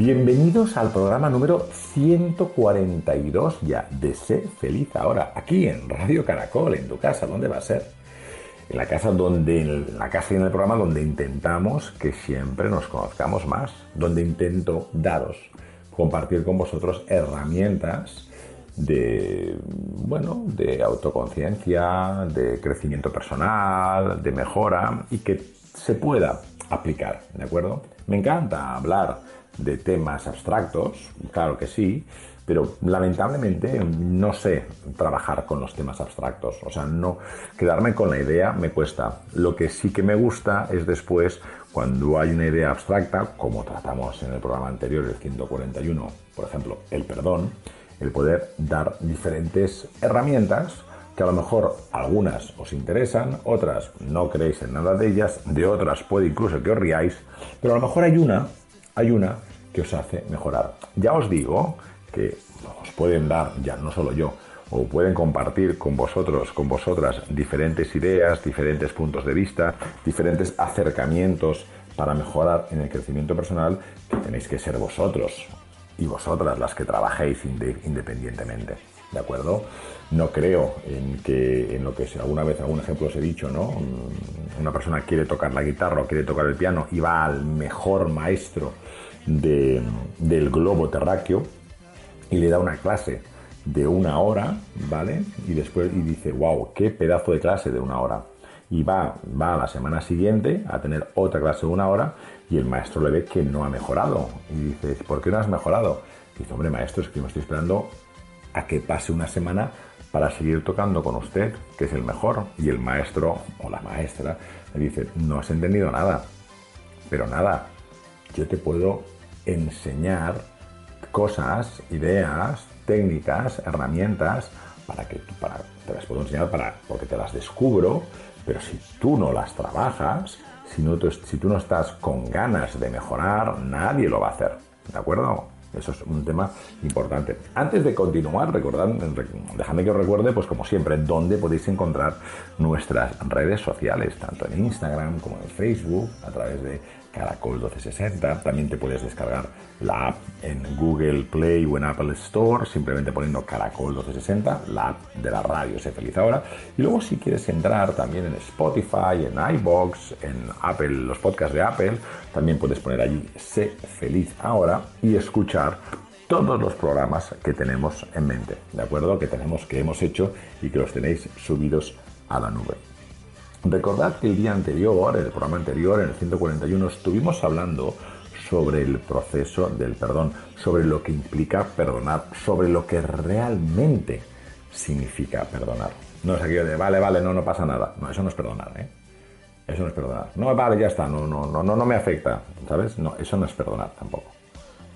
Bienvenidos al programa número 142 ya de Sé Feliz Ahora, aquí en Radio Caracol, en tu casa, ¿dónde va a ser? En la casa donde, en la casa y en el programa donde intentamos que siempre nos conozcamos más, donde intento daros, compartir con vosotros herramientas de, bueno, de autoconciencia, de crecimiento personal, de mejora y que se pueda aplicar, ¿de acuerdo? Me encanta hablar de temas abstractos, claro que sí, pero lamentablemente no sé trabajar con los temas abstractos, o sea, no quedarme con la idea me cuesta. Lo que sí que me gusta es después cuando hay una idea abstracta, como tratamos en el programa anterior, el 141, por ejemplo, el perdón, el poder dar diferentes herramientas que a lo mejor algunas os interesan, otras no creéis en nada de ellas, de otras puede incluso que os riáis, pero a lo mejor hay una, hay una que os hace mejorar. Ya os digo que os pueden dar, ya no solo yo, o pueden compartir con vosotros, con vosotras, diferentes ideas, diferentes puntos de vista, diferentes acercamientos para mejorar en el crecimiento personal, que tenéis que ser vosotros y vosotras las que trabajéis independientemente. ¿De acuerdo? No creo en que en lo que alguna vez, algún ejemplo os he dicho, ¿no? Una persona quiere tocar la guitarra o quiere tocar el piano y va al mejor maestro del globo terráqueo y le da una clase de una hora, ¿vale? Y después y dice, wow, qué pedazo de clase de una hora. Y va, va a la semana siguiente a tener otra clase de una hora y el maestro le ve que no ha mejorado. Y dice, ¿por qué no has mejorado? dice, hombre, maestro, es que me estoy esperando a que pase una semana para seguir tocando con usted, que es el mejor. Y el maestro o la maestra le dice, no has entendido nada, pero nada, yo te puedo enseñar cosas, ideas, técnicas, herramientas para que para, te las puedo enseñar para, porque te las descubro, pero si tú no las trabajas, si, no, si tú no estás con ganas de mejorar, nadie lo va a hacer. ¿De acuerdo? Eso es un tema importante. Antes de continuar, recordad, dejadme que os recuerde, pues como siempre, dónde podéis encontrar nuestras redes sociales, tanto en Instagram como en Facebook, a través de Caracol 1260. También te puedes descargar la app en Google Play o en Apple Store, simplemente poniendo Caracol 1260, la app de la radio Se Feliz Ahora. Y luego si quieres entrar también en Spotify, en iBox, en Apple, los podcasts de Apple, también puedes poner allí Sé Feliz Ahora y escuchar todos los programas que tenemos en mente, ¿de acuerdo? Que tenemos, que hemos hecho y que los tenéis subidos a la nube. Recordad que el día anterior, el programa anterior, en el 141, estuvimos hablando sobre el proceso del perdón, sobre lo que implica perdonar, sobre lo que realmente significa perdonar. No es aquello de, vale, vale, no, no pasa nada. No, eso no es perdonar, ¿eh? Eso no es perdonar. No, vale, ya está, no, no, no, no, no me afecta, ¿sabes? No, eso no es perdonar tampoco.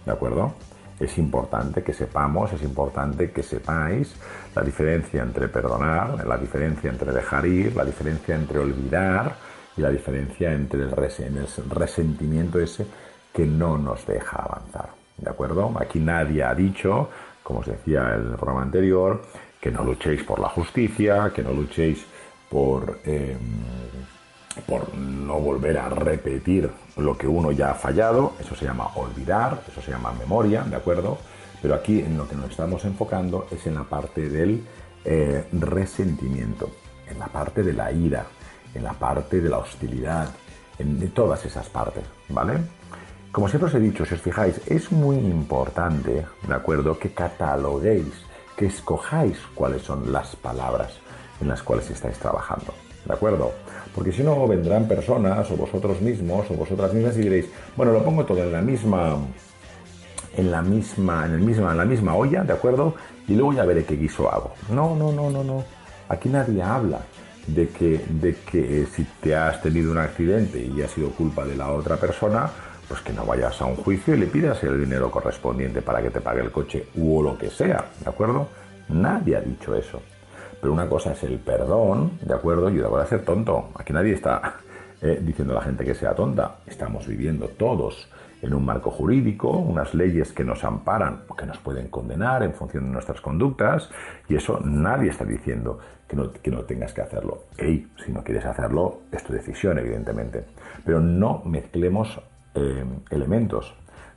¿De acuerdo? Es importante que sepamos, es importante que sepáis la diferencia entre perdonar, la diferencia entre dejar ir, la diferencia entre olvidar y la diferencia entre el, resentimiento ese que no nos deja avanzar. ¿de acuerdo? Aquí nadie ha dicho, como os decía el programa anterior, que no luchéis por la justicia, que no luchéis por, em, por no volver a repetir lo que uno ya ha fallado, eso se llama olvidar, eso se llama memoria, ¿de acuerdo? Pero aquí en lo que nos estamos enfocando es en la parte del eh, resentimiento, en la parte de la ira, en la parte de la hostilidad, en todas esas partes, ¿vale? Como siempre os he dicho, si os fijáis, es muy importante, ¿de acuerdo?, que cataloguéis, que escojáis cuáles son las palabras en las cuales estáis trabajando, ¿de acuerdo? Porque si no, vendrán personas o vosotros mismos o vosotras mismas y diréis, bueno, lo pongo todo en la misma en la misma, en el misma, en la misma olla, ¿de acuerdo? Y luego ya veré qué guiso hago. No, no, no, no, no. Aquí nadie habla de que, de que eh, si te has tenido un accidente y ha sido culpa de la otra persona, pues que no vayas a un juicio y le pidas el dinero correspondiente para que te pague el coche o lo que sea, ¿de acuerdo? Nadie ha dicho eso. Pero una cosa es el perdón, ¿de acuerdo? Y otra cosa es ser tonto. Aquí nadie está eh, diciendo a la gente que sea tonta. Estamos viviendo todos en un marco jurídico, unas leyes que nos amparan que nos pueden condenar en función de nuestras conductas, y eso nadie está diciendo que no, que no tengas que hacerlo. Hey, si no quieres hacerlo, es tu decisión, evidentemente. Pero no mezclemos eh, elementos.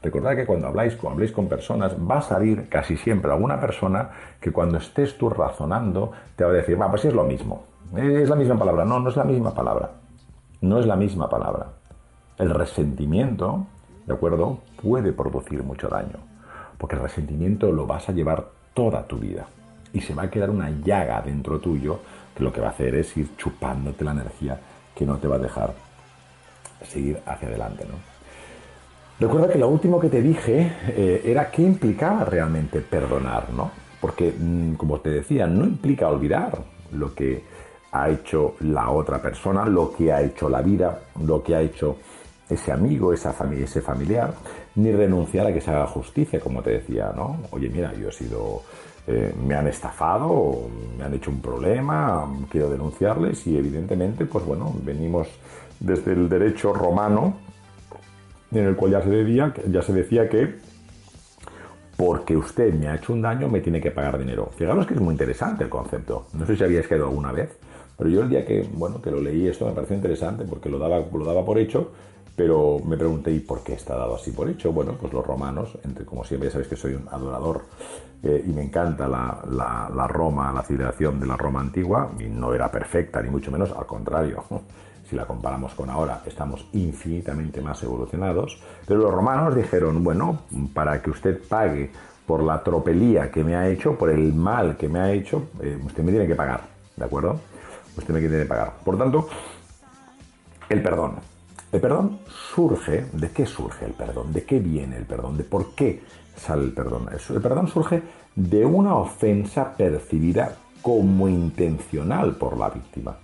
Recordad que cuando habláis, cuando habléis con personas, va a salir casi siempre alguna persona que cuando estés tú razonando te va a decir, va, pues es lo mismo. Es la misma palabra. No, no es la misma palabra. No es la misma palabra. El resentimiento ¿de acuerdo? Puede producir mucho daño, porque el resentimiento lo vas a llevar toda tu vida y se va a quedar una llaga dentro tuyo que lo que va a hacer es ir chupándote la energía que no te va a dejar seguir hacia adelante, ¿no? Recuerda que lo último que te dije eh, era qué implicaba realmente perdonar, ¿no? Porque, mm, como te decía, no implica olvidar lo que ha hecho la otra persona, lo que ha hecho la vida, lo que ha hecho ese amigo, esa familia, ese familiar, ni renunciar a que se haga justicia, como te decía, ¿no? Oye, mira, yo he sido, eh, me han estafado, me han hecho un problema, quiero denunciarles y evidentemente, pues bueno, venimos desde el derecho romano, en el cual ya se decía, ya se decía que porque usted me ha hecho un daño, me tiene que pagar dinero. Fijaros que es muy interesante el concepto. No sé si habíais quedado alguna vez, pero yo el día que, bueno, que lo leí esto me pareció interesante porque lo daba, lo daba por hecho pero me pregunté, ¿y por qué está dado así por hecho? Bueno, pues los romanos, entre, como siempre, ya sabéis que soy un adorador eh, y me encanta la, la, Roma, la civilización de la Roma antigua, y no era perfecta, ni mucho menos, al contrario. Si la comparamos con ahora, estamos infinitamente más evolucionados. Pero los romanos dijeron, bueno, para que usted pague por la tropelía que me ha hecho, por el mal que me ha hecho, eh, usted me tiene que pagar, ¿de acuerdo? Usted me tiene que pagar. Por tanto, el perdón. El perdón surge, ¿de qué surge el perdón? ¿De qué viene el perdón? ¿De por qué sale el perdón? El perdón surge de una ofensa percibida como intencional por la víctima.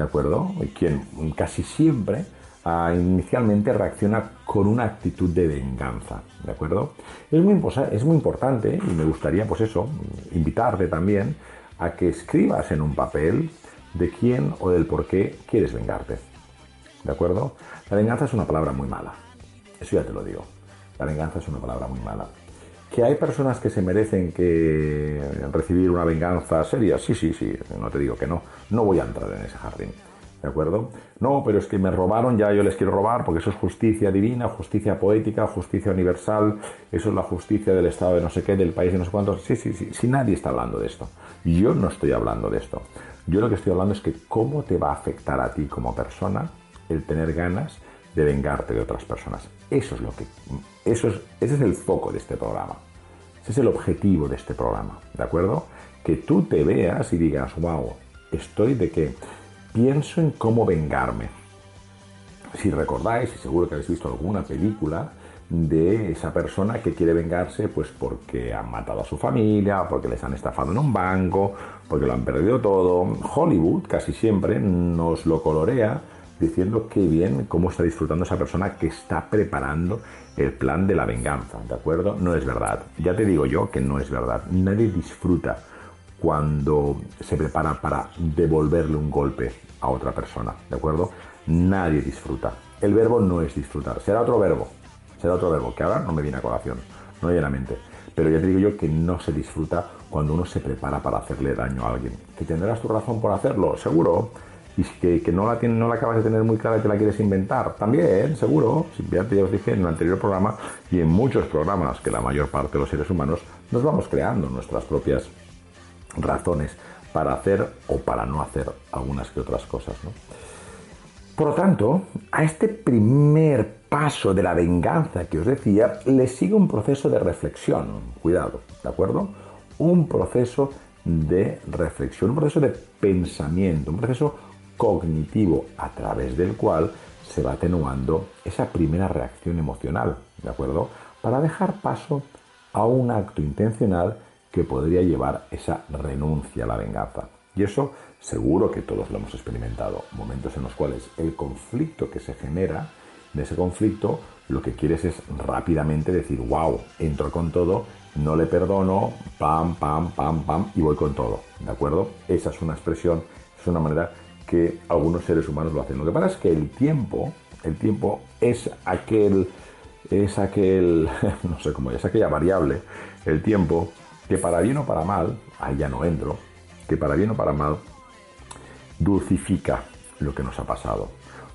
¿De acuerdo? Quien casi siempre ah, inicialmente reacciona con una actitud de venganza. ¿De acuerdo? Es muy, es muy importante y me gustaría, pues eso, invitarte también a que escribas en un papel de quién o del por qué quieres vengarte. ¿De acuerdo? La venganza es una palabra muy mala. Eso ya te lo digo. La venganza es una palabra muy mala. ¿Que hay personas que se merecen que recibir una venganza seria? Sí, sí, sí. No te digo que no. No voy a entrar en ese jardín. ¿De acuerdo? No, pero es que me robaron, ya yo les quiero robar, porque eso es justicia divina, justicia poética, justicia universal, eso es la justicia del Estado de no sé qué, del país de no sé cuántos. Sí, sí, sí, sí, nadie está hablando de esto. Yo no estoy hablando de esto. Yo lo que estoy hablando es que cómo te va a afectar a ti como persona el tener ganas de vengarte de otras personas. Eso es lo que. Eso es, ese es el foco de este programa. Ese es el objetivo de este programa. ¿De acuerdo? Que tú te veas y digas, wow, estoy de que pienso en cómo vengarme. Si recordáis, y seguro que habéis visto alguna película de esa persona que quiere vengarse pues porque han matado a su familia, porque les han estafado en un banco, porque lo han perdido todo. Hollywood casi siempre nos lo colorea diciendo qué bien, cómo está disfrutando esa persona que está preparando el plan de la venganza, ¿de acuerdo? No es verdad. Ya te digo yo que no es verdad. Nadie disfruta cuando se prepara para devolverle un golpe a otra persona, ¿de acuerdo? Nadie disfruta. El verbo no es disfrutar, será otro verbo, será otro verbo, que ahora no me viene a colación. no llanamente. Pero ya te digo yo que no se disfruta cuando uno se prepara para hacerle daño a alguien. ¿Que tendrás tu razón por hacerlo? Seguro. Y que, no, la no la acabas de tener muy clara y te la quieres inventar. También, seguro. Ya te os dije en el anterior programa y en muchos programas que la mayor parte de los seres humanos nos vamos creando nuestras propias razones para hacer o para no hacer algunas que otras cosas. Por lo tanto, a este primer paso de la venganza que os decía, le sigue un proceso de reflexión. Cuidado, ¿de acuerdo? Un proceso de reflexión, un proceso de pensamiento, un proceso cognitivo a través del cual se va atenuando esa primera reacción emocional, ¿de acuerdo? Para dejar paso a un acto intencional que podría llevar esa renuncia a la venganza. Y eso seguro que todos lo hemos experimentado, momentos en los cuales el conflicto que se genera, de ese conflicto, lo que quieres es rápidamente decir, wow, entro con todo, no le perdono, pam, pam, pam, pam, y voy con todo, ¿de acuerdo? Esa es una expresión, es una manera que algunos seres humanos lo hacen. Lo que pasa es que el tiempo, el tiempo es aquel, es aquel, no sé cómo es, aquella variable, el tiempo que para bien o para mal, ahí ya no entro, que para bien o para mal, dulcifica lo que nos ha pasado.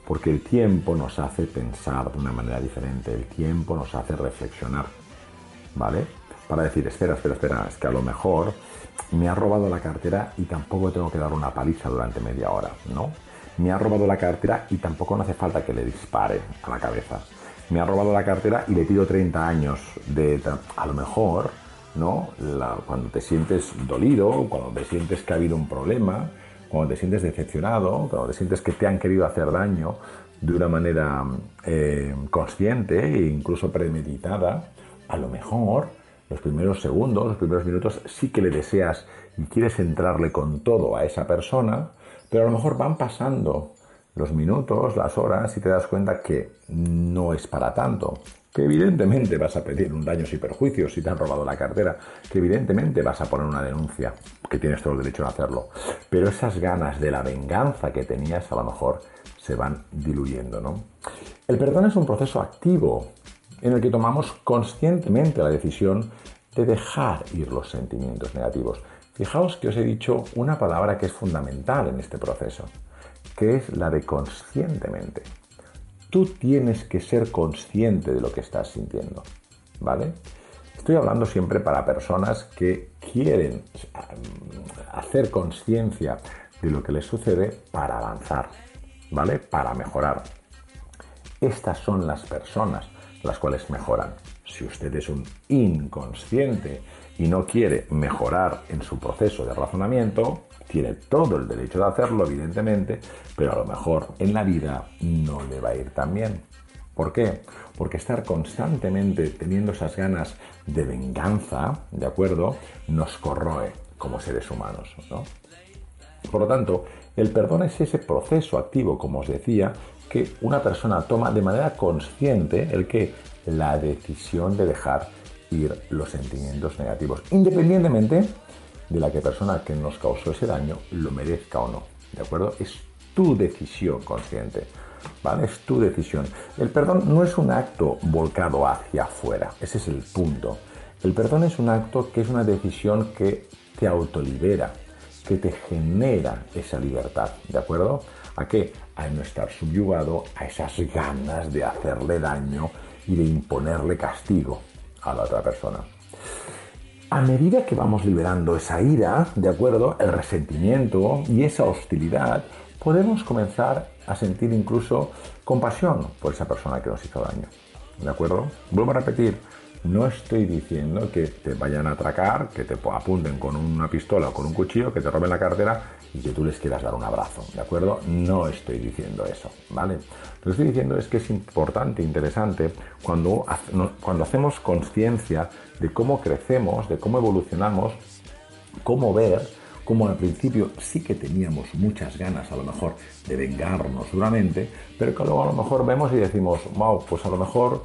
Porque el tiempo nos hace pensar de una manera diferente, el tiempo nos hace reflexionar, ¿vale? Para decir, espera, espera, espera, es que a lo mejor me ha robado la cartera y tampoco tengo que dar una paliza durante media hora, ¿no? Me ha robado la cartera y tampoco no hace falta que le dispare a la cabeza. Me ha robado la cartera y le pido 30 años de... A lo mejor ¿no? cuando te sientes dolido, cuando te sientes que ha habido un problema, cuando te sientes decepcionado, cuando te sientes que te han querido hacer daño de una manera eh, consciente e incluso premeditada, a lo mejor los primeros segundos, los primeros minutos sí que le deseas y quieres entrarle con todo a esa persona, pero a lo mejor van pasando los minutos, las horas y te das cuenta que no es para tanto, que evidentemente vas a pedir un daños y perjuicios si te han robado la cartera, que evidentemente vas a poner una denuncia, que tienes todo el derecho a hacerlo, pero esas ganas de la venganza que tenías a lo mejor se van diluyendo, ¿no? El perdón es un proceso activo en el que tomamos conscientemente la decisión de dejar ir los sentimientos negativos. Fijaos que os he dicho una palabra que es fundamental en este proceso, que es la de conscientemente tú tienes que ser consciente de lo que estás sintiendo, ¿vale? Estoy hablando siempre para personas que quieren mm, hacer conciencia de lo que les sucede para avanzar, ¿vale? Para mejorar. Estas son las personas las cuales mejoran. Si usted es un inconsciente y no quiere mejorar en su proceso de razonamiento, tiene todo el derecho de hacerlo, evidentemente, pero a lo mejor en la vida no le va a ir tan bien. ¿Por qué? Porque estar constantemente teniendo esas ganas de venganza, ¿de acuerdo? Nos corroe como seres humanos, ¿no? Por lo tanto, el perdón es ese proceso activo, como os decía, que una persona toma de manera consciente el que la decisión de dejar ir los sentimientos negativos, independientemente de la que persona que nos causó ese daño lo merezca o no. ¿De acuerdo? Es tu decisión consciente. ¿Vale? Es tu decisión. El perdón no es un acto volcado hacia afuera. Ese es el punto. El perdón es un acto que es una decisión que te autolibera, que te genera esa libertad. ¿De acuerdo? ¿A qué? A no estar subyugado a esas ganas de hacerle daño y de imponerle castigo a la otra persona a medida que vamos liberando esa ira, ¿de acuerdo? El resentimiento y esa hostilidad, podemos comenzar a sentir incluso compasión por esa persona que nos hizo daño. ¿De acuerdo? Vuelvo a repetir, no estoy diciendo que te vayan a atracar, que te apunten con una pistola o con un cuchillo, que te roben la cartera y que tú les quieras dar un abrazo, ¿de acuerdo? No estoy diciendo eso, ¿vale? Lo que estoy diciendo es que es importante, interesante, cuando, cuando hacemos conciencia de cómo crecemos, de cómo evolucionamos, cómo ver cómo al principio sí que teníamos muchas ganas a lo mejor de vengarnos duramente, pero que luego a lo mejor vemos y decimos, wow, pues a lo mejor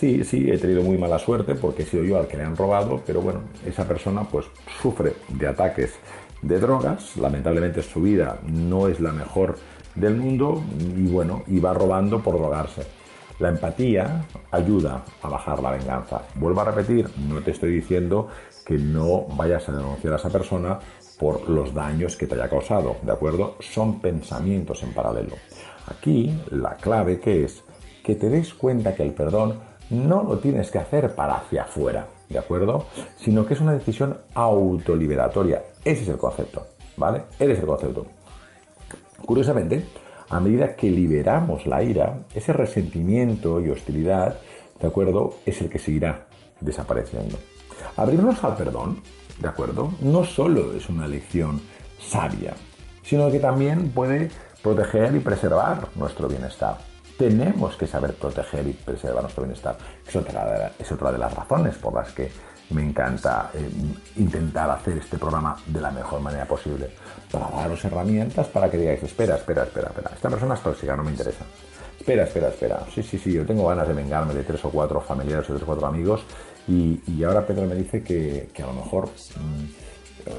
Sí, sí, he tenido muy mala suerte porque he sido yo al que le han robado, pero bueno, esa persona pues sufre de ataques de drogas, lamentablemente su vida no es la mejor del mundo y bueno, y va robando por drogarse. La empatía ayuda a bajar la venganza. Vuelvo a repetir, no te estoy diciendo que no vayas a denunciar a esa persona por los daños que te haya causado, ¿de acuerdo? Son pensamientos en paralelo. Aquí la clave que es que te des cuenta que el perdón no lo tienes que hacer para hacia afuera, ¿de acuerdo? Sino que es una decisión autoliberatoria. Ese es el concepto, ¿vale? Ese es el concepto. Curiosamente, a medida que liberamos la ira, ese resentimiento y hostilidad, ¿de acuerdo? Es el que seguirá desapareciendo. Abrirnos al perdón, ¿de acuerdo? No solo es una lección sabia, sino que también puede proteger y preservar nuestro bienestar. Tenemos que saber proteger y preservar nuestro bienestar. Es otra, es otra de las razones por las que me encanta eh, intentar hacer este programa de la mejor manera posible, para daros herramientas para que digáis, espera, espera, espera, espera, esta persona es tóxica, no me interesa. Espera, espera, espera. Sí, sí, sí, yo tengo ganas de vengarme de tres o cuatro familiares o tres o cuatro amigos y, ahora Pedro me dice que, a lo mejor mm, eh,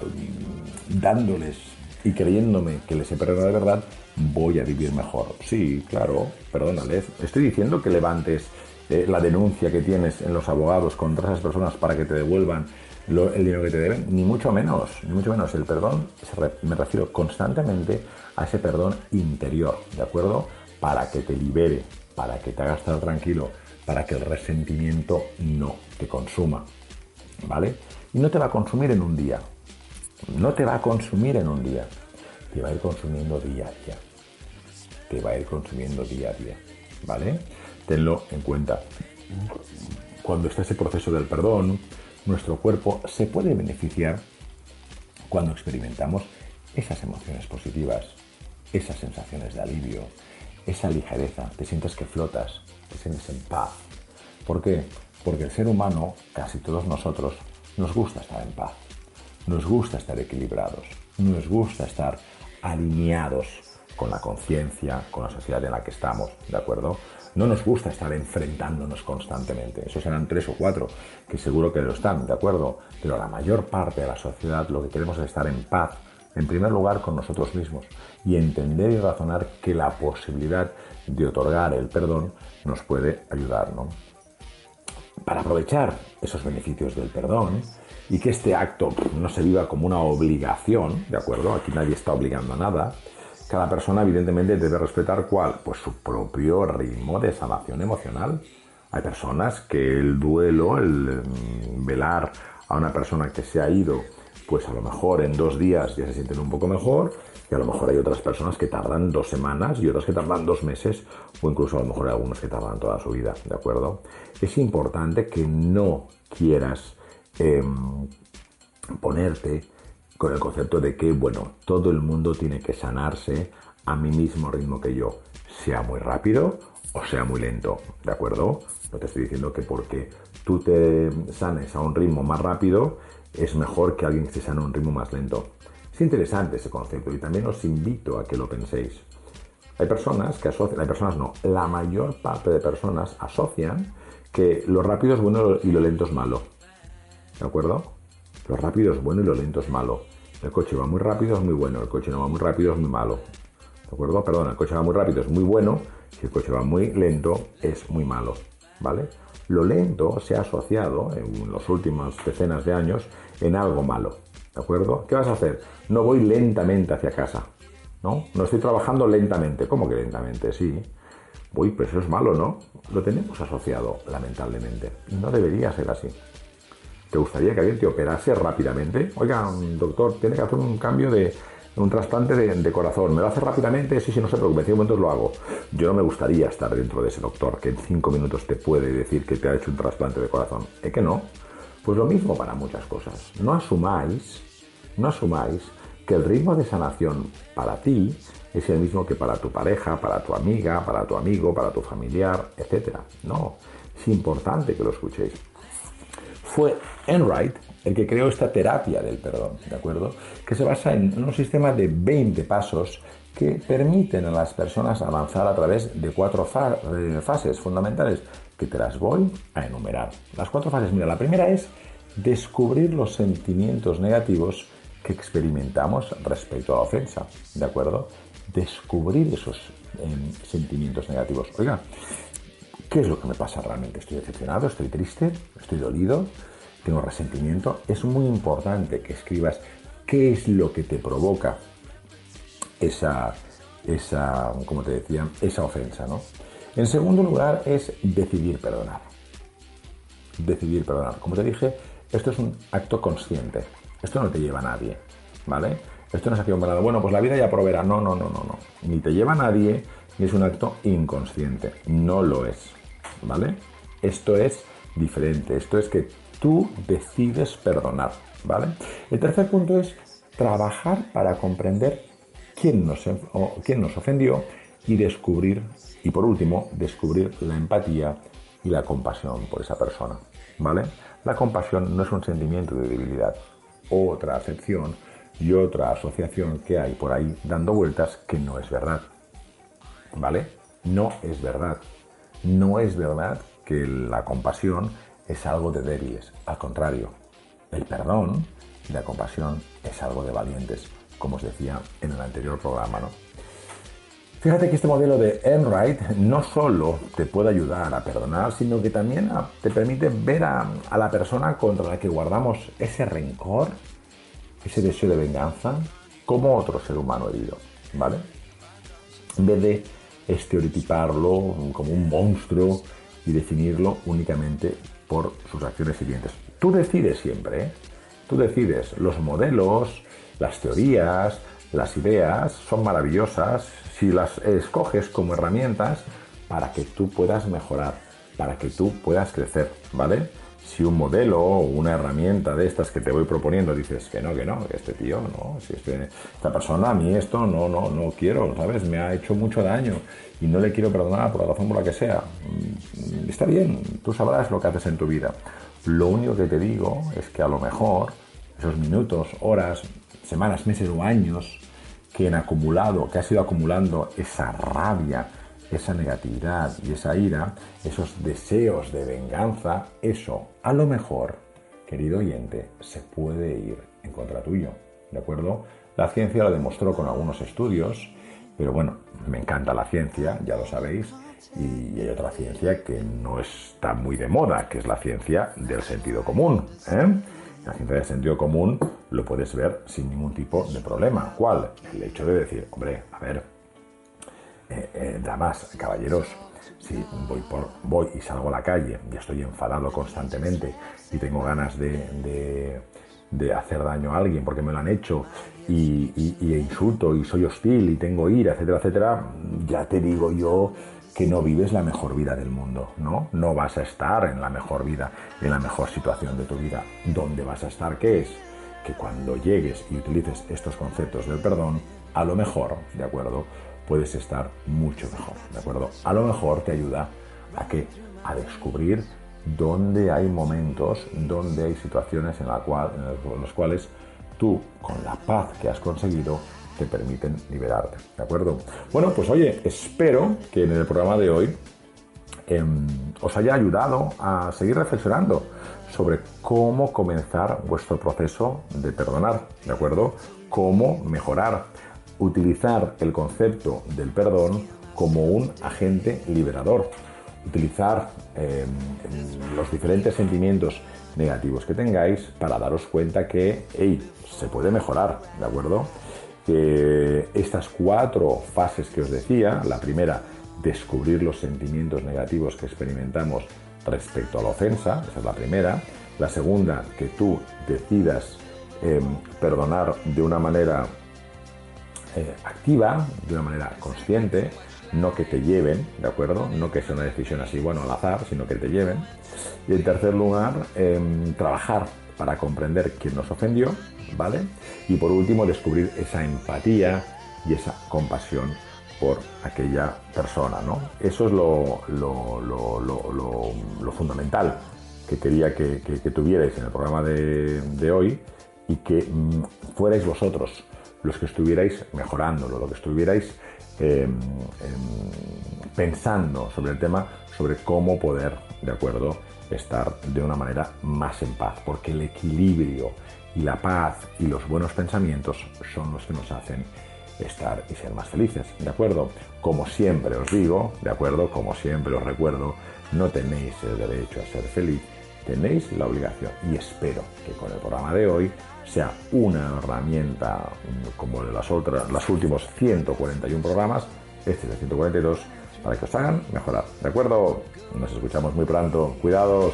dándoles y creyéndome que les he perdido de verdad, voy a vivir mejor. Sí, claro, perdónales. Estoy diciendo que levantes eh, la denuncia que tienes en los abogados contra esas personas para que te devuelvan el dinero que te deben, ni mucho menos, ni mucho menos. El perdón, me refiero constantemente a ese perdón interior, ¿de acuerdo? Para que te libere, para que te haga estar tranquilo, para que el resentimiento no te consuma, ¿vale? Y no te va a consumir en un día, no te va a consumir en un día, te va a ir consumiendo día a día, te va a ir consumiendo día a día, ¿vale? Tenlo en cuenta. Cuando está ese proceso del perdón, nuestro cuerpo se puede beneficiar cuando experimentamos esas emociones positivas, esas sensaciones de alivio, esa ligereza, te sientes que flotas, te sientes en paz. ¿Por qué? Porque el ser humano, casi todos nosotros, nos gusta estar en paz, nos gusta estar equilibrados, nos gusta estar alineados con la conciencia, con la sociedad en la que estamos, ¿de acuerdo? No nos gusta estar enfrentándonos constantemente. Esos serán tres o cuatro, que seguro que lo están, ¿de acuerdo? Pero la mayor parte de la sociedad lo que queremos es estar en paz, en primer lugar con nosotros mismos, y entender y razonar que la posibilidad de otorgar el perdón nos puede ayudar, ¿no? Para aprovechar esos beneficios del perdón y que este acto no se viva como una obligación, ¿de acuerdo? Aquí nadie está obligando a nada, cada persona evidentemente debe respetar cuál, pues su propio ritmo de sanación emocional. Hay personas que el duelo, el mm, velar a una persona que se ha ido, pues a lo mejor en dos días ya se sienten un poco mejor, y a lo mejor hay otras personas que tardan dos semanas y otras que tardan dos meses, o incluso a lo mejor hay algunos que tardan toda su vida, ¿de acuerdo? Es importante que no quieras em, ponerte con el concepto de que, bueno, todo el mundo tiene que sanarse a mi mismo ritmo que yo, sea muy rápido o sea muy lento, ¿de acuerdo? No te estoy diciendo que porque tú te sanes a un ritmo más rápido es mejor que alguien se sane a un ritmo más lento. Es interesante ese concepto y también os invito a que lo penséis. Hay personas que asocian, hay personas no, la mayor parte de personas asocian que lo rápido es bueno y lo lento es malo. ¿De acuerdo? Lo rápido es bueno y lo lento es malo. El coche va muy rápido, es muy bueno. El coche no va muy rápido, es muy malo. ¿De acuerdo? Perdón, el coche va muy rápido, es muy bueno. Si el coche va muy lento, es muy malo. ¿Vale? Lo lento se ha asociado en las últimas decenas de años en algo malo. ¿De acuerdo? ¿Qué vas a hacer? No voy lentamente hacia casa. ¿No? No estoy trabajando lentamente. ¿Cómo que lentamente? Sí. Uy, pues eso es malo, ¿no? Lo tenemos asociado, lamentablemente. No debería ser así. ¿Te gustaría que alguien te operase rápidamente? Oiga, doctor, tiene que hacer un cambio de un trasplante de, corazón. ¿Me lo hace rápidamente? Sí, sí, no se preocupe, en cinco minutos lo hago. Yo no me gustaría estar dentro de ese doctor que en cinco minutos te puede decir que te ha hecho un trasplante de corazón. ¿Es que no? Pues lo mismo para muchas cosas. No asumáis, no asumáis que el ritmo de sanación para ti es el mismo que para tu pareja, para tu amiga, para tu amigo, para tu familiar, etc. No, es importante que lo escuchéis. Fue Enright el que creó esta terapia del perdón, ¿de acuerdo? Que se basa en un sistema de 20 pasos que permiten a las personas avanzar a través de cuatro fases fundamentales que te las voy a enumerar. Las cuatro fases, mira, la primera es descubrir los sentimientos negativos que experimentamos respecto a la ofensa, ¿de acuerdo? Descubrir esos em, sentimientos negativos. Oiga, ¿qué es lo que me pasa realmente? ¿Estoy decepcionado? ¿Estoy triste? ¿Estoy dolido? ¿Tengo resentimiento? Es muy importante que escribas qué es lo que te provoca esa, esa como te decía, esa ofensa, ¿no? En segundo lugar es decidir perdonar. Decidir perdonar. Como te dije, esto es un acto consciente. Esto no te lleva a nadie, ¿vale? Esto no es acción verdad. Bueno, pues la vida ya proveerá. No, no, no, no, no. Ni te lleva a nadie, es un acto inconsciente. No lo es, ¿vale? Esto es diferente. Esto es que tú decides perdonar, ¿vale? El tercer punto es trabajar para comprender quién nos, quién nos ofendió y descubrir, y por último, descubrir la empatía y la compasión por esa persona, ¿vale? La compasión no es un sentimiento de debilidad, otra acepción y otra asociación que hay por ahí dando vueltas que no es verdad, ¿vale? No es verdad. No es verdad que la compasión es algo de débiles, al contrario, el perdón y la compasión es algo de valientes, como os decía en el anterior programa, ¿no? Fíjate que este modelo de Enright no solo te puede ayudar a perdonar, sino que también te permite ver a, la persona contra la que guardamos ese rencor, ese deseo de venganza, como otro ser humano herido, ¿vale? En vez de estereotiparlo como un monstruo y definirlo únicamente por sus acciones siguientes. Tú decides siempre, ¿eh? Tú decides los modelos, las teorías, las ideas son maravillosas si las escoges como herramientas para que tú puedas mejorar, para que tú puedas crecer, ¿vale? Si un modelo o una herramienta de estas que te voy proponiendo dices que no, que no, este tío, no, si este, esta persona a mí esto no, no, no quiero, ¿sabes? Me ha hecho mucho daño y no le quiero perdonar por la razón por la que sea. Mm, está bien, tú sabrás lo que haces en tu vida. Lo único que te digo es que a lo mejor esos minutos, horas, semanas, meses o años que han acumulado, que has ido acumulando esa rabia, esa negatividad y esa ira, esos deseos de venganza, eso a lo mejor, querido oyente, se puede ir en contra tuyo, ¿de acuerdo? La ciencia lo demostró con algunos estudios, pero bueno, me encanta la ciencia, ya lo sabéis, y hay otra ciencia que no está muy de moda, que es la ciencia del sentido común. ¿eh? La ciencia del sentido común lo puedes ver sin ningún tipo de problema. ¿Cuál? El hecho de decir, hombre, a ver, damas, caballeros, si voy, por, voy y salgo a la calle y estoy enfadado constantemente y tengo ganas de, hacer daño a alguien porque me lo han hecho y, y, insulto y soy hostil y tengo ira, etcétera, etcétera, ya te digo yo que no vives la mejor vida del mundo, ¿no? No vas a estar en la mejor vida, en la mejor situación de tu vida. ¿Dónde vas a estar? ¿Qué es? Que cuando llegues y utilices estos conceptos del perdón, a lo mejor, ¿de acuerdo? Puedes estar mucho mejor, ¿de acuerdo? A lo mejor te ayuda a que a descubrir dónde hay momentos, dónde hay situaciones en, la cual, los cuales tú, con la paz que has conseguido, te permiten liberarte. ¿De acuerdo? Bueno, pues oye, espero que en el programa de hoy em, os haya ayudado a seguir reflexionando sobre cómo comenzar vuestro proceso de perdonar, ¿de acuerdo? Cómo mejorar, utilizar el concepto del perdón como un agente liberador, utilizar em, los diferentes sentimientos negativos que tengáis para daros cuenta que, hey, se puede mejorar, ¿de acuerdo? que estas cuatro fases que os decía, la primera, descubrir los sentimientos negativos que experimentamos respecto a la ofensa, esa es la primera. La segunda, que tú decidas em, perdonar de una manera eh, activa, de una manera consciente, no que te lleven, ¿de acuerdo? No que sea una decisión así, bueno, al azar, sino que te lleven. Y en tercer lugar, em, trabajar para comprender quién nos ofendió, ¿vale? Y por último, descubrir esa empatía y esa compasión por aquella persona, ¿no? Eso es lo, fundamental que quería que, tuvierais en el programa de, hoy y que mm, fuerais vosotros los que estuvierais mejorándolo, lo que estuvierais em, em, pensando sobre el tema, sobre cómo poder, ¿de acuerdo?, estar de una manera más en paz, porque el equilibrio y la paz y los buenos pensamientos son los que nos hacen estar y ser más felices, ¿de acuerdo? Como siempre os digo, ¿de acuerdo? Como siempre os recuerdo, no tenéis el derecho a ser feliz, tenéis la obligación y espero que con el programa de hoy sea una herramienta como las otras, los últimos 141 programas, este es el 142, para que os hagan mejorar. ¿De acuerdo? Nos escuchamos muy pronto. Cuidados.